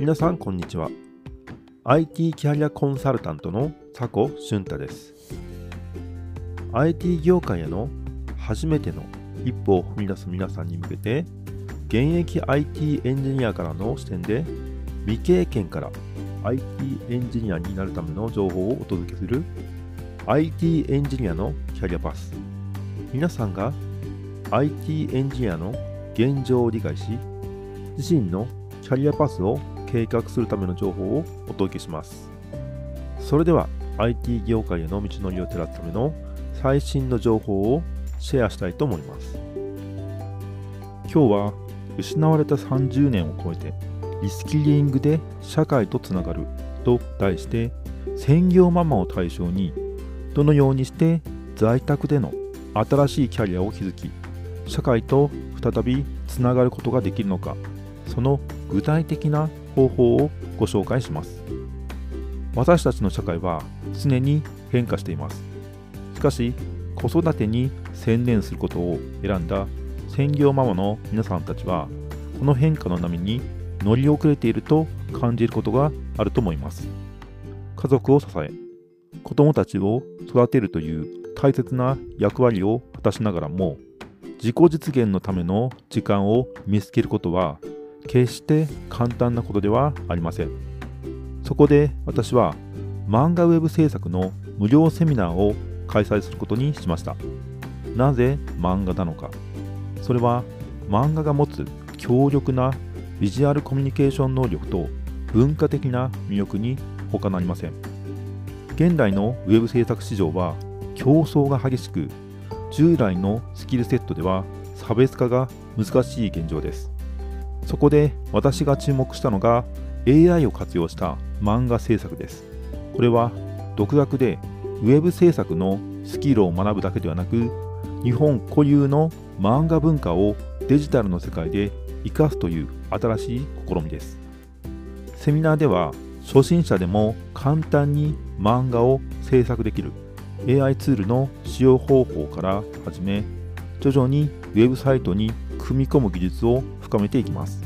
皆さんこんにちは。IT キャリアコンサルタントの佐古俊太です。IT 業界への初めての一歩を踏み出す皆さんに向けて現役 IT エンジニアからの視点で未経験から IT エンジニアになるための情報をお届けする IT エンジニアのキャリアパス。皆さんが IT エンジニアの現状を理解し自身のキャリアパスを計画するための情報をお届けします。それでは IT 業界への道のりを照らすための最新の情報をシェアしたいと思います。今日は失われた30年を超えてリスキリングで社会とつながると題して専業ママを対象にどのようにして在宅での新しいキャリアを築き社会と再びつながることができるのかその具体的な方法をご紹介します。私たちの社会は常に変化しています。しかし子育てに専念することを選んだ専業ママの皆さんたちはこの変化の波に乗り遅れていると感じることがあると思います。家族を支え子供たちを育てるという大切な役割を果たしながらも自己実現のための時間を見つけることは決して簡単なことではありません。そこで私は漫画ウェブ制作の無料セミナーを開催することにしました。なぜ漫画なのか。それは漫画が持つ強力なビジュアルコミュニケーション能力と文化的な魅力に他なりません。現代のウェブ制作市場は競争が激しく従来のスキルセットでは差別化が難しい現状です。そこで私が注目したのが AI を活用した漫画制作です。これは独学でウェブ制作のスキルを学ぶだけではなく日本固有の漫画文化をデジタルの世界で生かすという新しい試みです。セミナーでは初心者でも簡単に漫画を制作できる AI ツールの使用方法から始め徐々にウェブサイトに組み込む技術を深めていきます。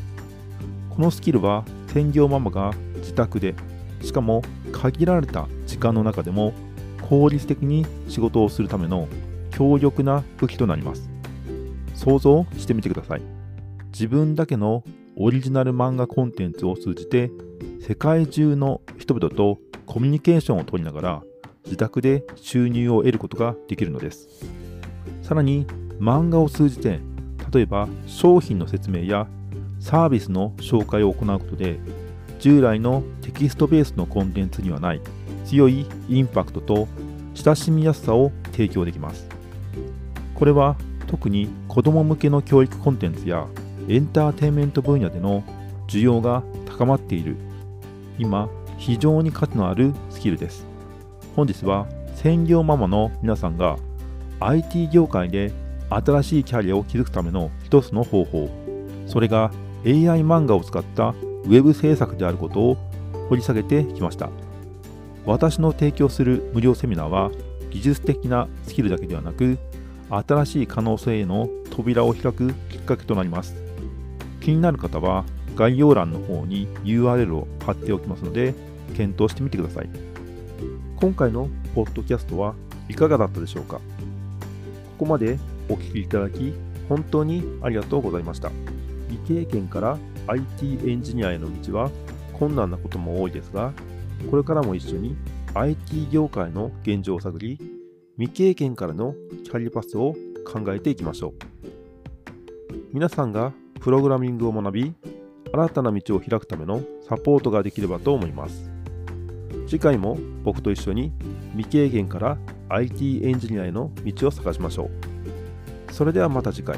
このスキルは専業ママが自宅でしかも限られた時間の中でも効率的に仕事をするための強力な武器となります。想像してみてください。自分だけのオリジナル漫画コンテンツを通じて世界中の人々とコミュニケーションを取りながら自宅で収入を得ることができるのです。さらに漫画を通じて例えば商品の説明やサービスの紹介を行うことで従来のテキストベースのコンテンツにはない強いインパクトと親しみやすさを提供できます。これは特に子ども向けの教育コンテンツやエンターテインメント分野での需要が高まっている。今非常に価値のあるスキルです。本日は専業ママの皆さんが IT 業界で新しいキャリアを築くための一つの方法。それが AI 漫画を使ったウェブ制作であることを掘り下げてきました。私の提供する無料セミナーは技術的なスキルだけではなく新しい可能性への扉を開くきっかけとなります。気になる方は概要欄の方に URL を貼っておきますので検討してみてください。今回のポッドキャストはいかがだったでしょうか？ここまでお聞きいただき本当にありがとうございました。未経験から IT エンジニアへの道は困難なことも多いですがこれからも一緒に IT 業界の現状を探り未経験からのキャリアパスを考えていきましょう。皆さんがプログラミングを学び新たな道を開くためのサポートができればと思います。次回も僕と一緒に未経験から IT エンジニアへの道を探しましょう。それではまた次回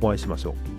お会いしましょう。